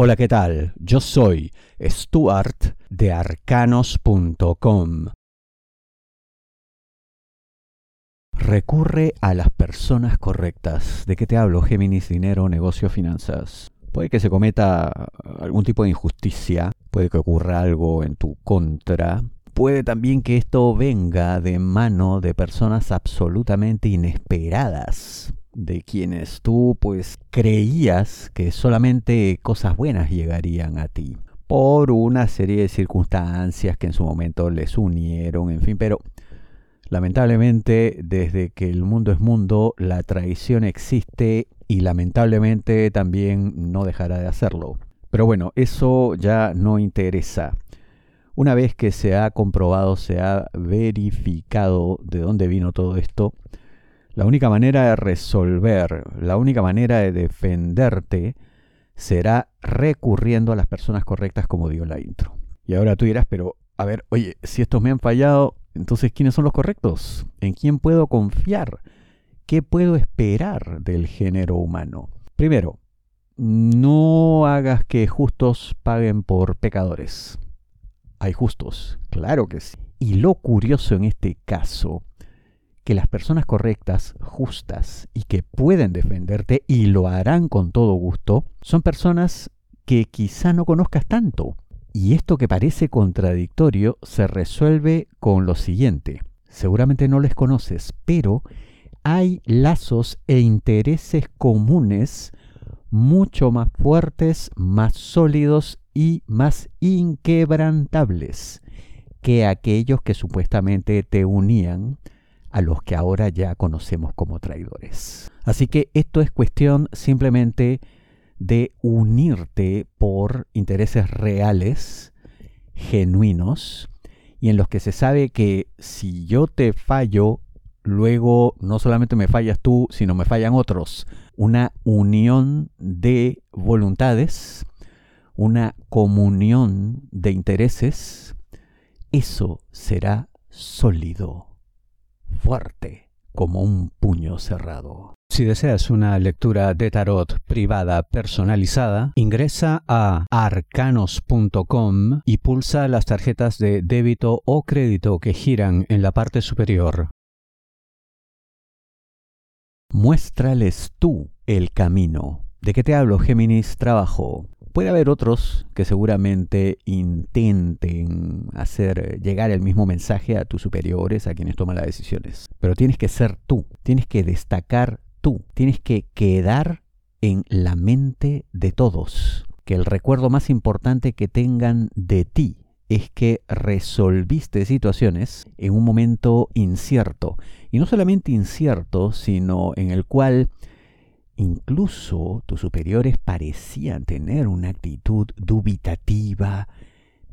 Hola, ¿qué tal? Yo soy Stuart de arcanos.com. Recurre a las personas correctas. ¿De qué te hablo? Géminis, dinero, negocio, finanzas. Puede que se cometa algún tipo de injusticia, puede que ocurra algo en tu contra, puede también que esto venga de mano de personas absolutamente inesperadas de quienes tú pues creías que solamente cosas buenas llegarían a ti por una serie de circunstancias que en su momento les unieron, en fin, pero lamentablemente desde que el mundo es mundo, la traición existe y lamentablemente también no dejará de hacerlo. Pero bueno, eso ya no interesa. Una vez que se ha comprobado, se ha verificado de dónde vino todo esto, la única manera de resolver, la única manera de defenderte será recurriendo a las personas correctas como dio la intro. Y ahora tú dirás, pero a ver, oye, si estos me han fallado, entonces ¿quiénes son los correctos? ¿En quién puedo confiar? ¿Qué puedo esperar del género humano? Primero, no hagas que justos paguen por pecadores. Hay justos, claro que sí. Y lo curioso en este caso que las personas correctas, justas y que pueden defenderte y lo harán con todo gusto, son personas que quizá no conozcas tanto. Y esto que parece contradictorio se resuelve con lo siguiente. Seguramente no les conoces, pero hay lazos e intereses comunes mucho más fuertes, más sólidos y más inquebrantables que aquellos que supuestamente te unían a los que ahora ya conocemos como traidores. Así que esto es cuestión simplemente de unirte por intereses reales, genuinos, y en los que se sabe que si yo te fallo, luego no solamente me fallas tú, sino me fallan otros. Una unión de voluntades, una comunión de intereses, eso será sólido fuerte como un puño cerrado. Si deseas una lectura de tarot privada personalizada, ingresa a arcanos.com y pulsa las tarjetas de débito o crédito que giran en la parte superior. Muéstrales tú el camino. ¿De qué te hablo, Géminis? Trabajo. Puede haber otros que seguramente intenten hacer llegar el mismo mensaje a tus superiores, a quienes toman las decisiones. Pero tienes que ser tú, tienes que destacar tú, tienes que quedar en la mente de todos. Que el recuerdo más importante que tengan de ti es que resolviste situaciones en un momento incierto. Y no solamente incierto, sino en el cual Incluso tus superiores parecían tener una actitud dubitativa,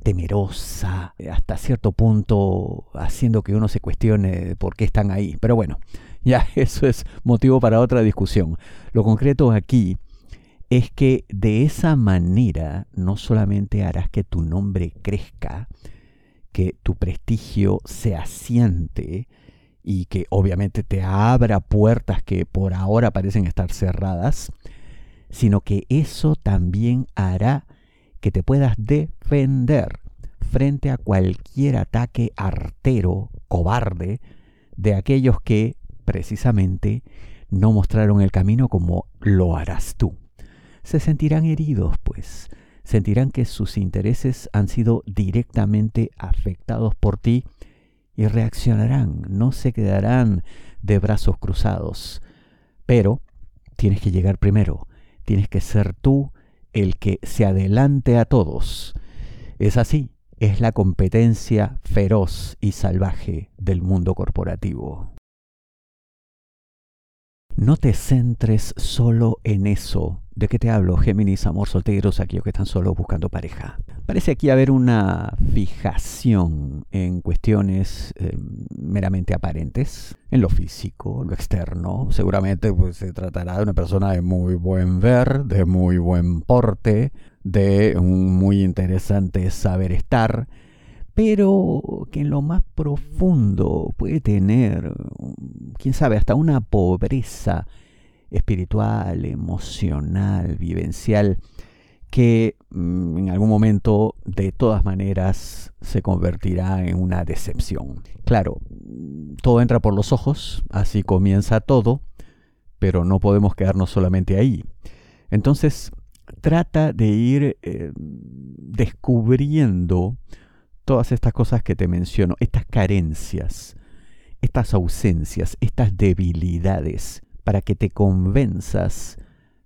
temerosa, hasta cierto punto haciendo que uno se cuestione por qué están ahí. Pero bueno, ya eso es motivo para otra discusión. Lo concreto aquí es que de esa manera no solamente harás que tu nombre crezca, que tu prestigio se asiente, y que obviamente te abra puertas que por ahora parecen estar cerradas, sino que eso también hará que te puedas defender frente a cualquier ataque artero, cobarde, de aquellos que precisamente no mostraron el camino como lo harás tú. Se sentirán heridos, pues, sentirán que sus intereses han sido directamente afectados por ti y reaccionarán, no se quedarán de brazos cruzados. Pero tienes que llegar primero, tienes que ser tú el que se adelante a todos. Es así, es la competencia feroz y salvaje del mundo corporativo. No te centres solo en eso. ¿De qué te hablo, Géminis, amor solteros, aquellos que están solo buscando pareja? Parece aquí haber una fijación en cuestiones em, meramente aparentes, en lo físico, lo externo. Seguramente pues, se tratará de una persona de muy buen ver, de muy buen porte, de un muy interesante saber estar pero que en lo más profundo puede tener, quién sabe, hasta una pobreza espiritual, emocional, vivencial, que mm, en algún momento de todas maneras se convertirá en una decepción. Claro, todo entra por los ojos, así comienza todo, pero no podemos quedarnos solamente ahí. Entonces, trata de ir eh, descubriendo todas estas cosas que te menciono, estas carencias, estas ausencias, estas debilidades, para que te convenzas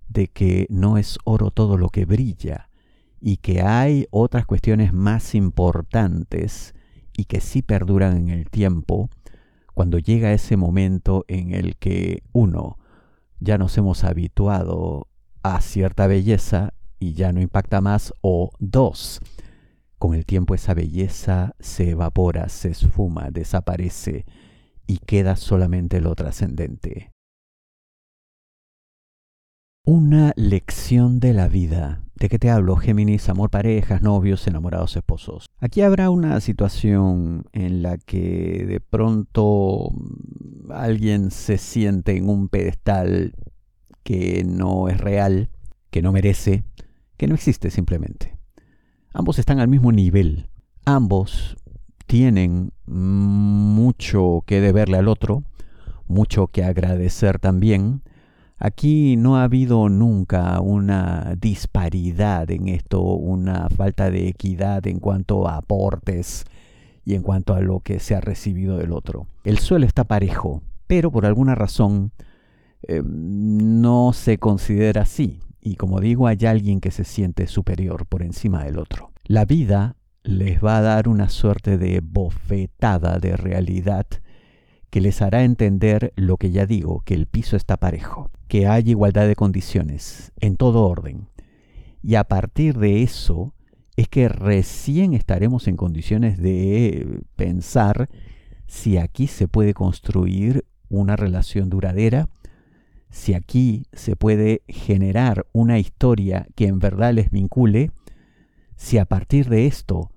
de que no es oro todo lo que brilla y que hay otras cuestiones más importantes y que sí perduran en el tiempo cuando llega ese momento en el que uno ya nos hemos habituado a cierta belleza y ya no impacta más o dos con el tiempo esa belleza se evapora, se esfuma, desaparece y queda solamente lo trascendente. Una lección de la vida. ¿De qué te hablo, Géminis? Amor, parejas, novios, enamorados, esposos. Aquí habrá una situación en la que de pronto alguien se siente en un pedestal que no es real, que no merece, que no existe simplemente. Ambos están al mismo nivel. Ambos tienen mucho que deberle al otro, mucho que agradecer también, Aquí no ha habido nunca una disparidad en esto, una falta de equidad en cuanto a aportes y en cuanto a lo que se ha recibido del otro. El suelo está parejo, pero por alguna razón eh, no se considera así. Y como digo, hay alguien que se siente superior por encima del otro. La vida les va a dar una suerte de bofetada de realidad que les hará entender lo que ya digo, que el piso está parejo, que hay igualdad de condiciones, en todo orden. Y a partir de eso es que recién estaremos en condiciones de pensar si aquí se puede construir una relación duradera, si aquí se puede generar una historia que en verdad les vincule, si a partir de esto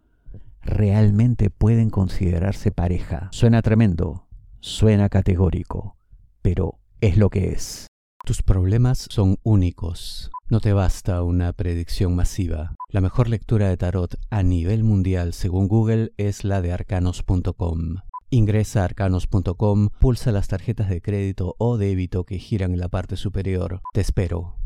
realmente pueden considerarse pareja. Suena tremendo, Suena categórico, pero es lo que es. Tus problemas son únicos. No te basta una predicción masiva. La mejor lectura de tarot a nivel mundial según Google es la de arcanos.com. Ingresa a arcanos.com, pulsa las tarjetas de crédito o débito que giran en la parte superior. Te espero.